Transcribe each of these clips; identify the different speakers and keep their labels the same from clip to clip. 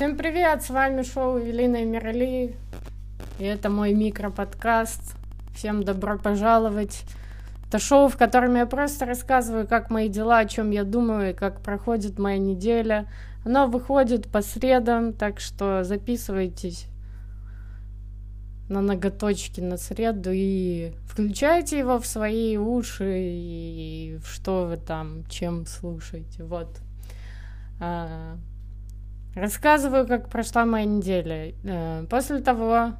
Speaker 1: Всем привет, с вами шоу Велина и Мирали, и это мой микроподкаст. Всем добро пожаловать. Это шоу, в котором я просто рассказываю, как мои дела, о чем я думаю и как проходит моя неделя. Оно выходит по средам, так что записывайтесь на ноготочки на среду и включайте его в свои уши и что вы там, чем слушаете. Вот. Рассказываю, как прошла моя неделя. Э, после того,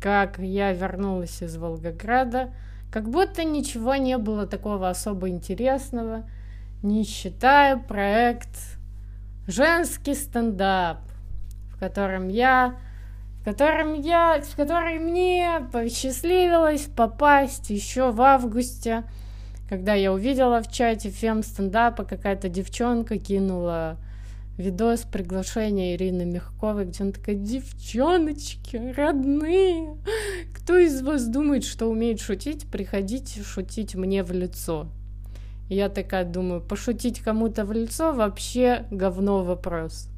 Speaker 1: как я вернулась из Волгограда, как будто ничего не было такого особо интересного, не считая проект «Женский стендап», в котором я в котором я, в который мне посчастливилось попасть еще в августе когда я увидела в чате фем стендапа, какая-то девчонка кинула видос приглашения Ирины Мягковой, где она такая, девчоночки, родные, кто из вас думает, что умеет шутить, приходите шутить мне в лицо. Я такая думаю, пошутить кому-то в лицо вообще говно вопрос.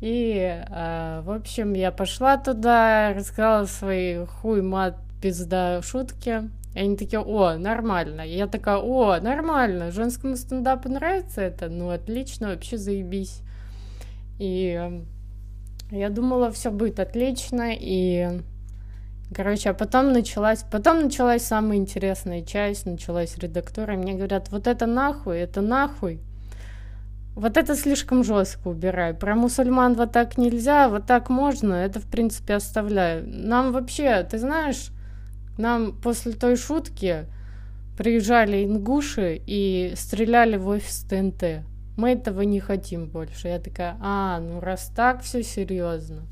Speaker 1: И, э, в общем, я пошла туда, рассказала свои хуй, мат, пизда шутки. И они такие, о, нормально. И я такая, о, нормально, женскому стендапу нравится это? Ну, отлично, вообще заебись. И эм, я думала, все будет отлично, и Короче, а потом началась, потом началась самая интересная часть, началась редактора, и мне говорят, вот это нахуй, это нахуй. Вот это слишком жестко убирай. Про мусульман вот так нельзя, вот так можно, это, в принципе, оставляю. Нам вообще, ты знаешь, нам после той шутки приезжали ингуши и стреляли в офис ТНТ. Мы этого не хотим больше. Я такая, а, ну раз так все серьезно.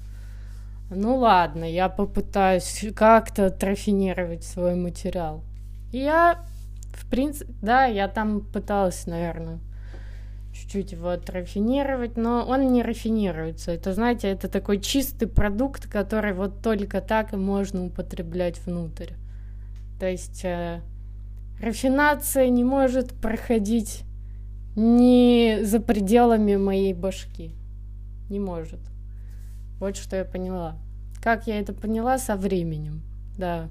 Speaker 1: Ну ладно, я попытаюсь как-то трофинировать свой материал. И я, в принципе, да, я там пыталась, наверное, чуть-чуть его отрафинировать, но он не рафинируется. Это, знаете, это такой чистый продукт, который вот только так и можно употреблять внутрь. То есть э, рафинация не может проходить ни за пределами моей башки. Не может. Вот что я поняла. Как я это поняла со временем, да.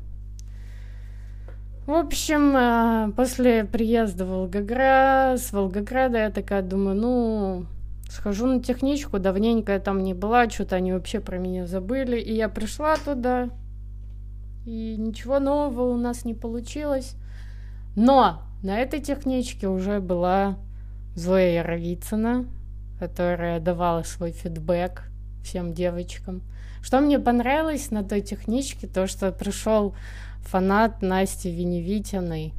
Speaker 1: В общем, э, после приезда в Волгоград, с Волгограда я такая думаю, ну, схожу на техничку, давненько я там не была, что-то они вообще про меня забыли. И я пришла туда, и ничего нового у нас не получилось. Но на этой техничке уже была Зоя Яровицына, которая давала свой фидбэк всем девочкам. Что мне понравилось на той техничке, то, что пришел фанат Насти Веневитиной,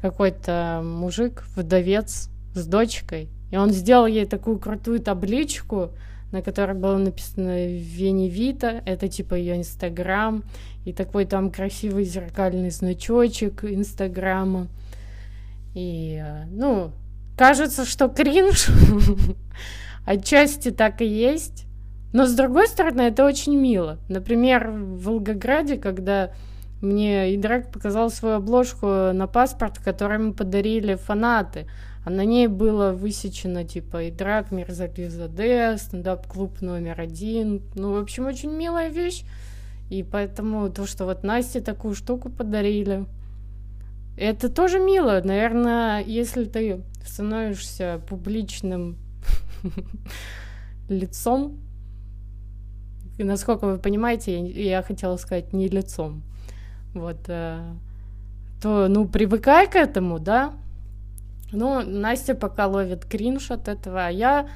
Speaker 1: какой-то мужик, вдовец с дочкой, и он сделал ей такую крутую табличку, на которой было написано Веневита, это типа ее инстаграм, и такой там красивый зеркальный значочек инстаграма. И, ну, кажется, что кринж. Отчасти так и есть, но с другой стороны, это очень мило. Например, в Волгограде, когда мне Идрак показал свою обложку на паспорт, который ему подарили фанаты. А на ней было высечено, типа, Идрак, Мирзализаде, стендап-клуб номер один. Ну, в общем, очень милая вещь. И поэтому то, что вот Насте такую штуку подарили, это тоже мило. Наверное, если ты становишься публичным лицом, и насколько вы понимаете, я, я хотела сказать не лицом, вот, э, то, ну, привыкай к этому, да. Ну, Настя пока ловит кринж от этого, а я...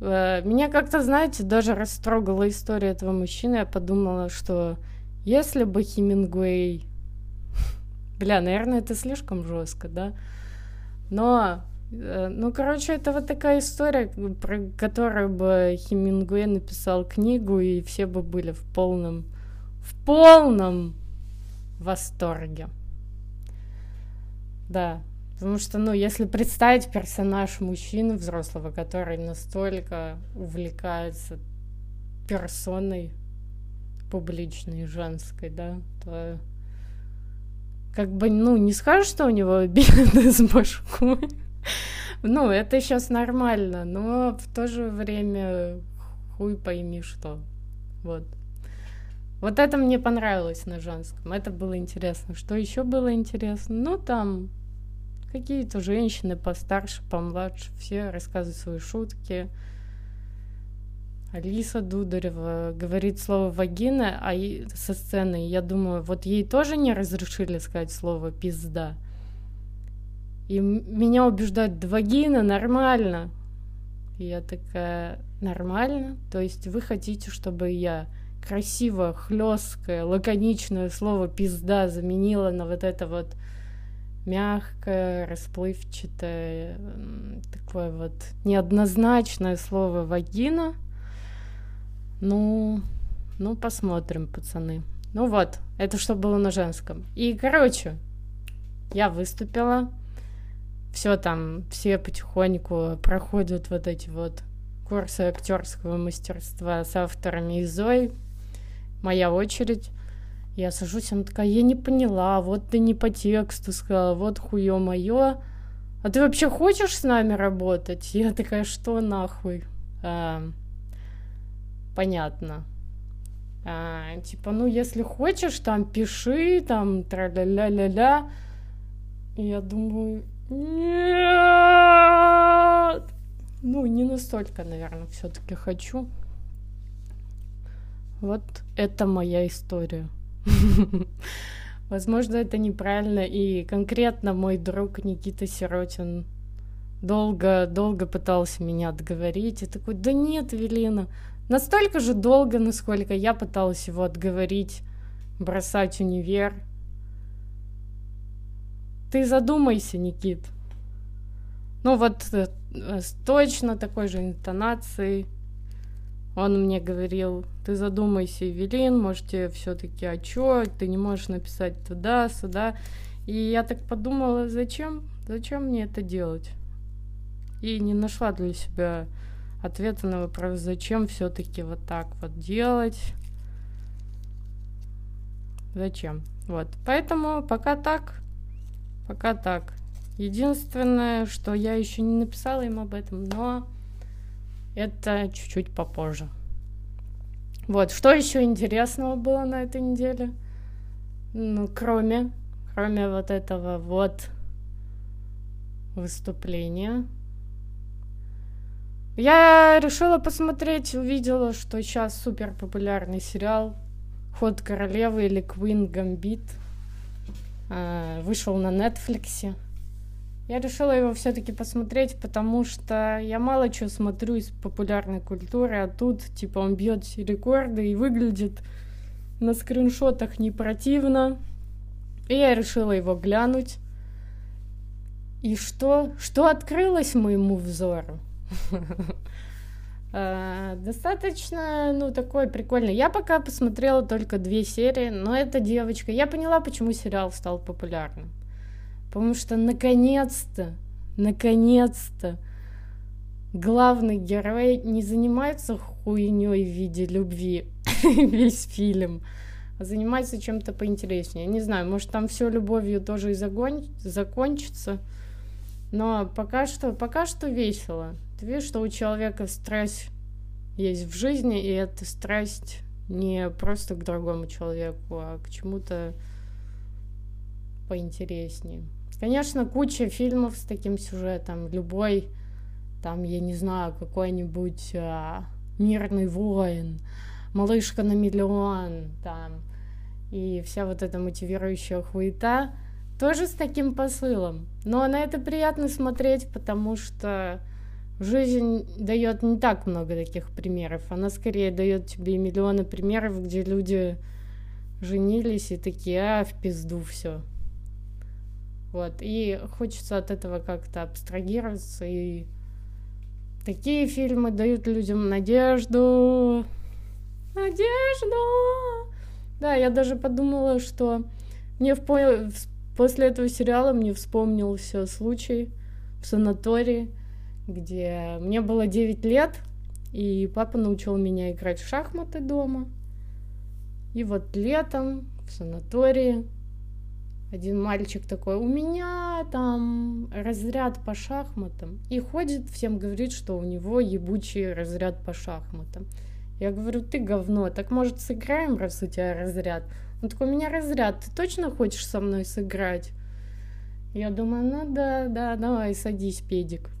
Speaker 1: Э, меня как-то, знаете, даже растрогала история этого мужчины. Я подумала, что если бы Хемингуэй... Бля, наверное, это слишком жестко, да? Но ну, короче, это вот такая история, про которую бы Хемингуэй написал книгу, и все бы были в полном, в полном восторге. Да, потому что, ну, если представить персонаж мужчины взрослого, который настолько увлекается персоной публичной, женской, да, то как бы, ну, не скажешь, что у него беды с башкой, Ну, это сейчас нормально, но в то же время хуй пойми что. Вот. Вот это мне понравилось на женском. Это было интересно. Что еще было интересно? Ну, там какие-то женщины постарше, помладше, все рассказывают свои шутки. Алиса Дударева говорит слово вагина, а со сцены я думаю, вот ей тоже не разрешили сказать слово пизда. И меня убеждают, да вагина нормально. И я такая, нормально? То есть вы хотите, чтобы я красиво, хлесткое, лаконичное слово пизда заменила на вот это вот мягкое, расплывчатое, такое вот неоднозначное слово вагина. Ну, ну посмотрим, пацаны. Ну вот, это что было на женском. И, короче, я выступила. Все там, все потихоньку проходят вот эти вот курсы актерского мастерства с авторами и Зой. Моя очередь. Я сажусь, она такая, я не поняла, вот ты не по тексту сказала, вот хуё моё. А ты вообще хочешь с нами работать? Я такая, что нахуй? А, понятно. А, типа, ну, если хочешь, там, пиши, там, тра-ля-ля-ля-ля. я думаю! Не настолько, наверное, все-таки хочу. Вот это моя история. Возможно, это неправильно, и конкретно мой друг Никита Сиротин долго-долго пытался меня отговорить, и такой, да нет, Велина, настолько же долго, насколько я пыталась его отговорить бросать универ. Ты задумайся, Никит. Ну вот э, с точно такой же интонацией он мне говорил, ты задумайся, Евелин, можете все-таки, а чё, ты не можешь написать туда-сюда. И я так подумала, зачем, зачем мне это делать? И не нашла для себя ответа на вопрос, зачем все-таки вот так вот делать. Зачем? Вот. Поэтому пока так. Пока так. Единственное, что я еще не написала им об этом, но это чуть-чуть попозже. Вот, что еще интересного было на этой неделе? Ну, кроме, кроме вот этого вот выступления. Я решила посмотреть, увидела, что сейчас супер популярный сериал «Ход королевы» или «Queen Gambit» а, вышел на Нетфликсе. Я решила его все-таки посмотреть, потому что я мало чего смотрю из популярной культуры, а тут, типа, он бьет рекорды и выглядит на скриншотах не противно. И я решила его глянуть. И что? Что открылось моему взору? А, достаточно, ну, такой прикольный. Я пока посмотрела только две серии, но эта девочка... Я поняла, почему сериал стал популярным. Потому что наконец-то, наконец-то главный герой не занимается хуйней в виде любви весь фильм, а занимается чем-то поинтереснее. Не знаю, может там все любовью тоже и загон... закончится. Но пока что, пока что весело. Ты видишь, что у человека страсть есть в жизни, и эта страсть не просто к другому человеку, а к чему-то поинтереснее. Конечно, куча фильмов с таким сюжетом. Любой, там, я не знаю, какой-нибудь а, мирный воин, малышка на миллион, там, и вся вот эта мотивирующая хуета, тоже с таким посылом. Но на это приятно смотреть, потому что жизнь дает не так много таких примеров. Она скорее дает тебе миллионы примеров, где люди женились и такие, а, в пизду все. Вот. И хочется от этого как-то абстрагироваться. И такие фильмы дают людям надежду. Надежду! Да, я даже подумала, что мне в по... после этого сериала мне вспомнился случай в санатории, где мне было 9 лет, и папа научил меня играть в шахматы дома. И вот летом в санатории один мальчик такой, у меня там разряд по шахматам. И ходит, всем говорит, что у него ебучий разряд по шахматам. Я говорю, ты говно, так может сыграем, раз у тебя разряд? Он такой, у меня разряд, ты точно хочешь со мной сыграть? Я думаю, ну да, да, давай, садись, педик.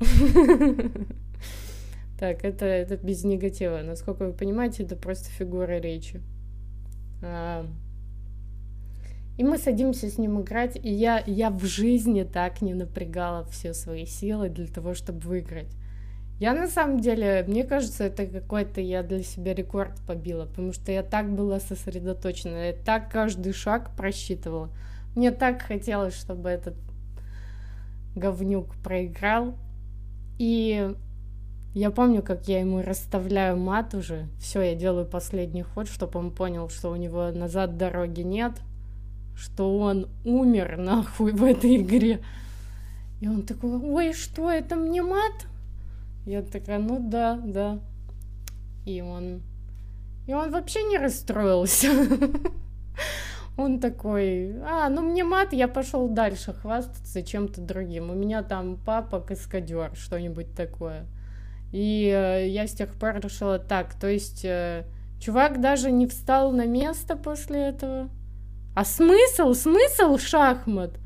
Speaker 1: Так, это, это без негатива. Насколько вы понимаете, это просто фигура речи. И мы садимся с ним играть, и я, я в жизни так не напрягала все свои силы для того, чтобы выиграть. Я на самом деле, мне кажется, это какой-то я для себя рекорд побила, потому что я так была сосредоточена, я так каждый шаг просчитывала. Мне так хотелось, чтобы этот говнюк проиграл. И я помню, как я ему расставляю мат уже. Все, я делаю последний ход, чтобы он понял, что у него назад дороги нет, что он умер нахуй в этой игре. И он такой, ой, что, это мне мат? Я такая, ну да, да. И он... И он вообще не расстроился. Он такой, а, ну мне мат, я пошел дальше хвастаться чем-то другим. У меня там папа каскадер, что-нибудь такое. И э, я с тех пор решила так, то есть э, чувак даже не встал на место после этого. А смысл, смысл шахмат?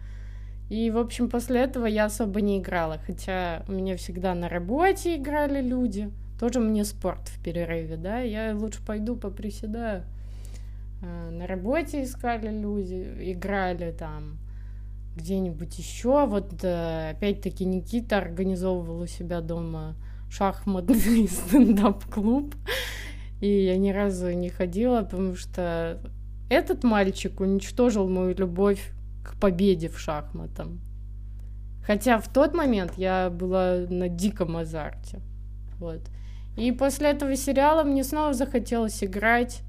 Speaker 1: И, в общем, после этого я особо не играла, хотя у меня всегда на работе играли люди. Тоже мне спорт в перерыве, да, я лучше пойду поприседаю. Э, на работе искали люди, играли там где-нибудь еще. Вот э, опять-таки Никита организовывал у себя дома шахматный стендап-клуб. И я ни разу не ходила, потому что этот мальчик уничтожил мою любовь к победе в шахматам. Хотя в тот момент я была на диком азарте. Вот. И после этого сериала мне снова захотелось играть.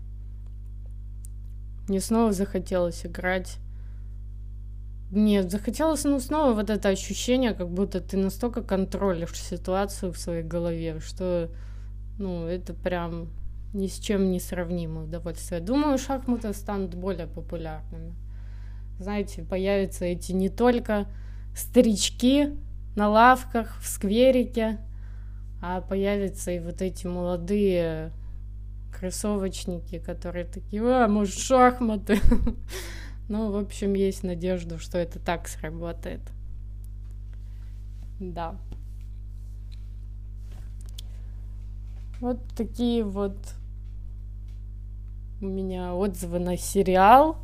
Speaker 1: Мне снова захотелось играть. Нет, захотелось, ну, снова вот это ощущение, как будто ты настолько контролишь ситуацию в своей голове, что, ну, это прям ни с чем не сравнимое удовольствие. Думаю, шахматы станут более популярными. Знаете, появятся эти не только старички на лавках, в скверике, а появятся и вот эти молодые кроссовочники, которые такие, а, может, шахматы. Ну, в общем, есть надежда, что это так сработает. Да. Вот такие вот у меня отзывы на сериал.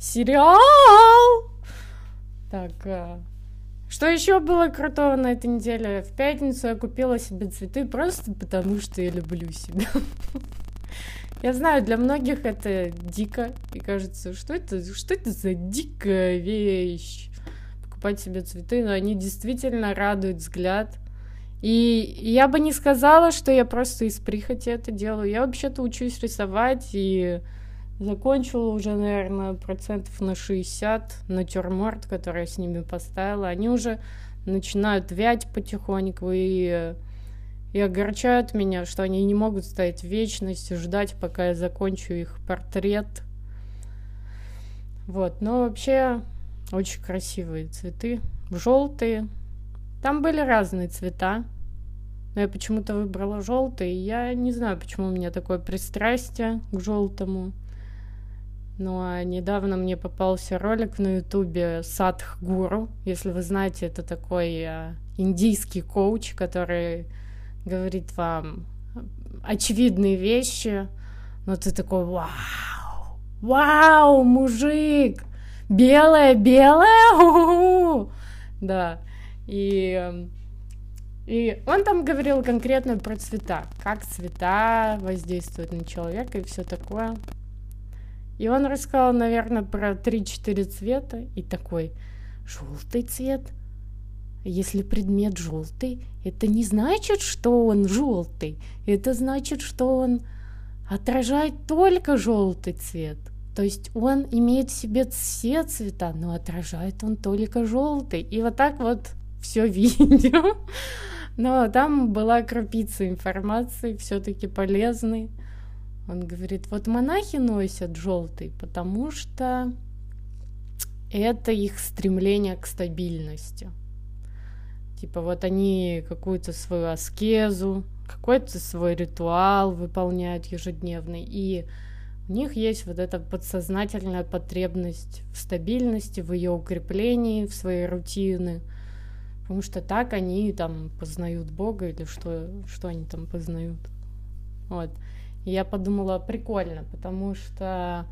Speaker 1: Сериал! Так, а... что еще было крутого на этой неделе? В пятницу я купила себе цветы просто потому, что я люблю себя. Я знаю, для многих это дико, и кажется, что это, что это за дикая вещь? Покупать себе цветы, но они действительно радуют взгляд. И я бы не сказала, что я просто из прихоти это делаю. Я вообще-то учусь рисовать и закончила уже, наверное, процентов на 60 натюрморт, который я с ними поставила. Они уже начинают вять потихоньку и, и огорчают меня, что они не могут стоять в и ждать, пока я закончу их портрет. Вот, но вообще очень красивые цветы, желтые, там были разные цвета, но я почему-то выбрала желтый. Я не знаю, почему у меня такое пристрастие к желтому. Ну а недавно мне попался ролик на ютубе Садх Гуру. Если вы знаете, это такой а, индийский коуч, который говорит вам очевидные вещи, но ты такой, вау, вау, мужик, белое, белое, да, и, и он там говорил конкретно про цвета, как цвета воздействуют на человека и все такое. И он рассказал, наверное, про 3-4 цвета и такой, желтый цвет, если предмет желтый, это не значит, что он желтый, это значит, что он отражает только желтый цвет. То есть он имеет в себе все цвета, но отражает он только желтый. И вот так вот все видео. Но там была крупица информации, все-таки полезной. Он говорит, вот монахи носят желтый, потому что это их стремление к стабильности. Типа вот они какую-то свою аскезу, какой-то свой ритуал выполняют ежедневный, и у них есть вот эта подсознательная потребность в стабильности, в ее укреплении, в своей рутины, потому что так они там познают Бога или что, что они там познают. Вот. И я подумала, прикольно, потому что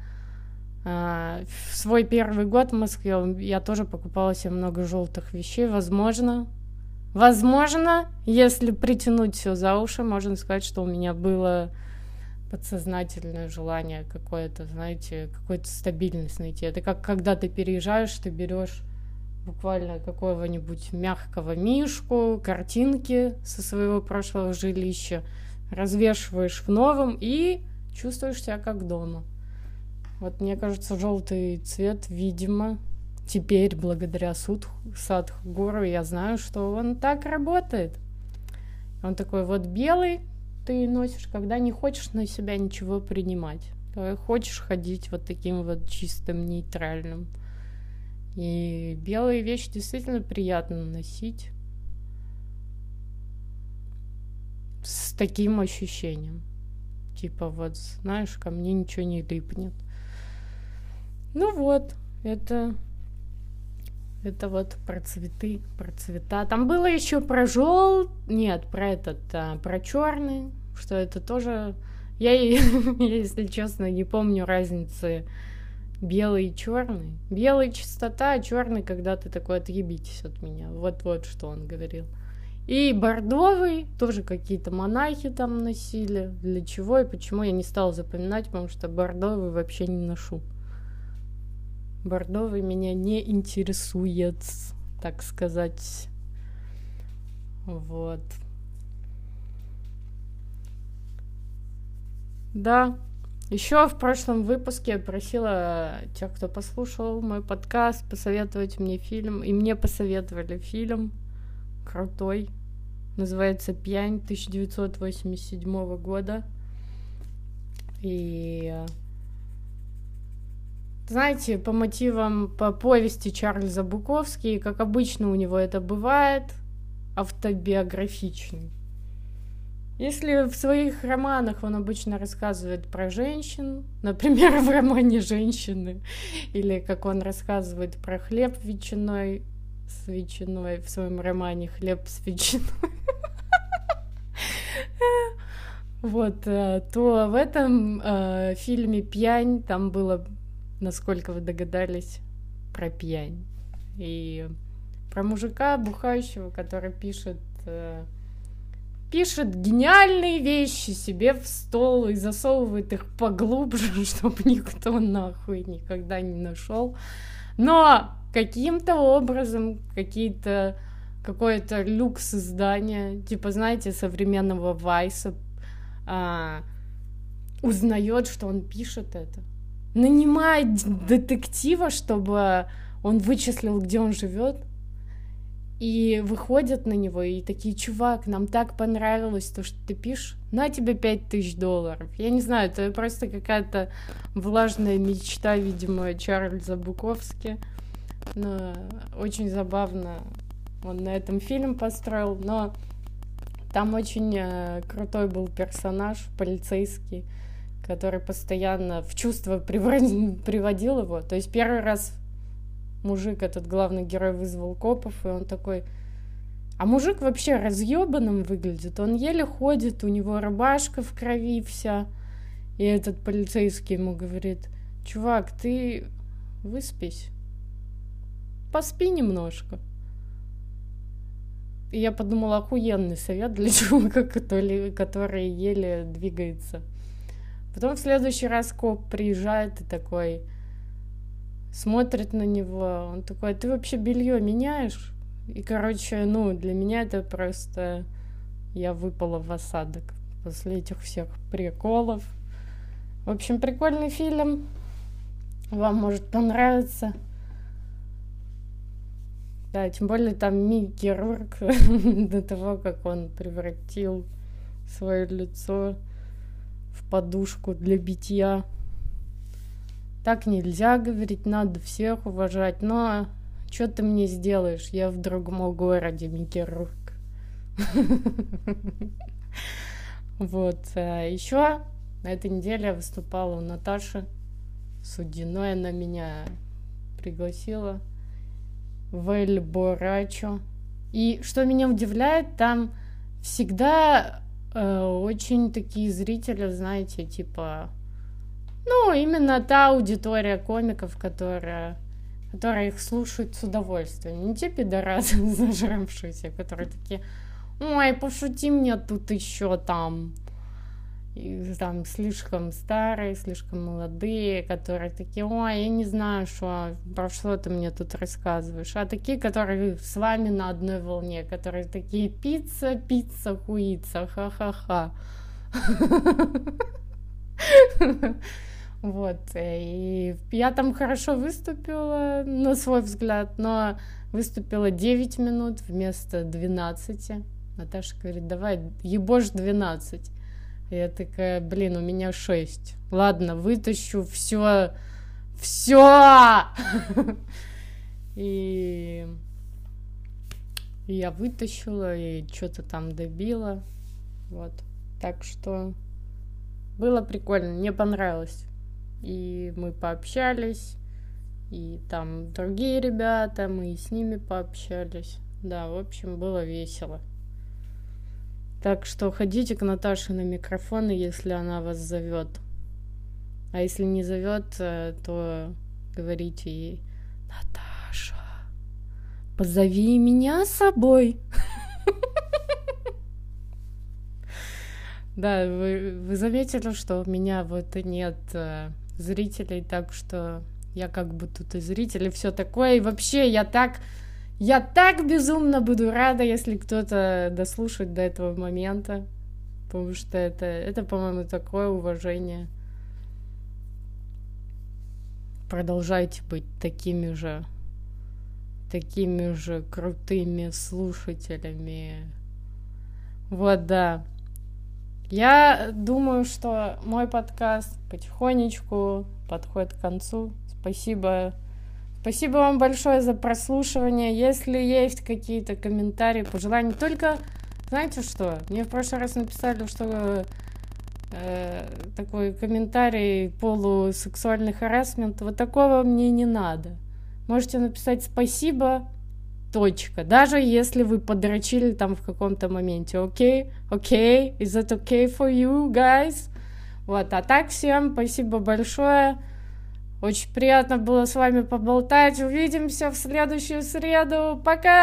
Speaker 1: а, в свой первый год в Москве я тоже покупала себе много желтых вещей. Возможно, возможно, если притянуть все за уши, можно сказать, что у меня было подсознательное желание какое-то, знаете, какую-то стабильность найти. Это как когда ты переезжаешь, ты берешь буквально какого-нибудь мягкого мишку, картинки со своего прошлого жилища, развешиваешь в новом и чувствуешь себя как дома. Вот мне кажется, желтый цвет, видимо, теперь благодаря суд, Садхгуру я знаю, что он так работает. Он такой вот белый, ты носишь, когда не хочешь на себя ничего принимать. Хочешь ходить вот таким вот чистым, нейтральным. И белые вещи действительно приятно носить. С таким ощущением. Типа вот, знаешь, ко мне ничего не липнет. Ну вот, это это вот про цветы, про цвета. Там было еще про жел... Нет, про этот, а, про черный, что это тоже... Я, если честно, не помню разницы белый и черный. Белый чистота, а черный, когда ты такой отъебитесь от меня. Вот-вот, что он говорил. И бордовый, тоже какие-то монахи там носили. Для чего и почему я не стала запоминать, потому что бордовый вообще не ношу. Бордовый меня не интересует, так сказать. Вот. Да. Еще в прошлом выпуске я просила тех, кто послушал мой подкаст, посоветовать мне фильм. И мне посоветовали фильм крутой. Называется «Пьянь» 1987 года. И знаете, по мотивам, по повести Чарльза Буковски, как обычно у него это бывает, автобиографичный. Если в своих романах он обычно рассказывает про женщин, например, в романе «Женщины», или как он рассказывает про хлеб ветчиной, с ветчиной в своем романе «Хлеб с ветчиной», вот, э, то в этом э, фильме «Пьянь» там было насколько вы догадались, про пьянь. И про мужика бухающего, который пишет э, пишет гениальные вещи себе в стол и засовывает их поглубже, чтобы никто нахуй никогда не нашел. Но каким-то образом какие-то какое-то люкс издания, типа, знаете, современного Вайса, а, узнает, что он пишет это нанимает детектива, чтобы он вычислил, где он живет, и выходят на него, и такие, чувак, нам так понравилось то, что ты пишешь, на тебе пять тысяч долларов. Я не знаю, это просто какая-то влажная мечта, видимо, Чарльза Буковски. Но очень забавно он на этом фильм построил, но там очень э, крутой был персонаж, полицейский, который постоянно в чувство приводил его. То есть первый раз мужик, этот главный герой, вызвал копов, и он такой... А мужик вообще разъебанным выглядит. Он еле ходит, у него рубашка в крови вся. И этот полицейский ему говорит, чувак, ты выспись. Поспи немножко. И я подумала, охуенный совет для чувака, который, который еле двигается. Потом в следующий раз коп приезжает и такой смотрит на него. Он такой, ты вообще белье меняешь? И, короче, ну, для меня это просто... Я выпала в осадок после этих всех приколов. В общем, прикольный фильм. Вам может понравиться. Да, тем более там Микки Рурк до того, как он превратил свое лицо в подушку для битья. Так нельзя говорить, надо всех уважать. Но что ты мне сделаешь? Я в другом городе, Микерург. Вот. А Еще на этой неделе я выступала у Наташи Судиной. Она меня пригласила в Эль Борачо. И что меня удивляет, там всегда э, очень такие зрители, знаете, типа, ну, именно та аудитория комиков, которая, которая их слушает с удовольствием. Не те пидорасы зажравшиеся, которые такие, ой, пошути мне тут еще там и там слишком старые, слишком молодые, которые такие, ой, я не знаю, что, про что ты мне тут рассказываешь. А такие, которые с вами на одной волне, которые такие, пицца, пицца, хуица, ха-ха-ха. Вот, и я там хорошо выступила, на свой взгляд, но выступила 9 минут вместо 12. Наташа говорит, давай, ебошь 12. Я такая, блин, у меня шесть. Ладно, вытащу все, все. И я вытащила и что-то там добила. Вот. Так что было прикольно, мне понравилось. И мы пообщались, и там другие ребята, мы с ними пообщались. Да, в общем, было весело. Так что ходите к Наташе на микрофоны, если она вас зовет. А если не зовет, э, то говорите ей, Наташа, позови меня с собой. Да, вы, вы заметили, что у меня вот нет э, зрителей, так что я как бы тут и зритель, и все такое. И вообще я так я так безумно буду рада, если кто-то дослушает до этого момента, потому что это, это по-моему, такое уважение. Продолжайте быть такими же, такими же крутыми слушателями. Вот, да. Я думаю, что мой подкаст потихонечку подходит к концу. Спасибо Спасибо вам большое за прослушивание. Если есть какие-то комментарии, пожелания, только знаете что? Мне в прошлый раз написали, что э, такой комментарий полусексуальный харасмент. Вот такого мне не надо. Можете написать спасибо, точка. Даже если вы подрочили там в каком-то моменте. Окей? Okay? Окей? Is that okay for you, guys? Вот, а так всем спасибо большое. Очень приятно было с вами поболтать. Увидимся в следующую среду. Пока!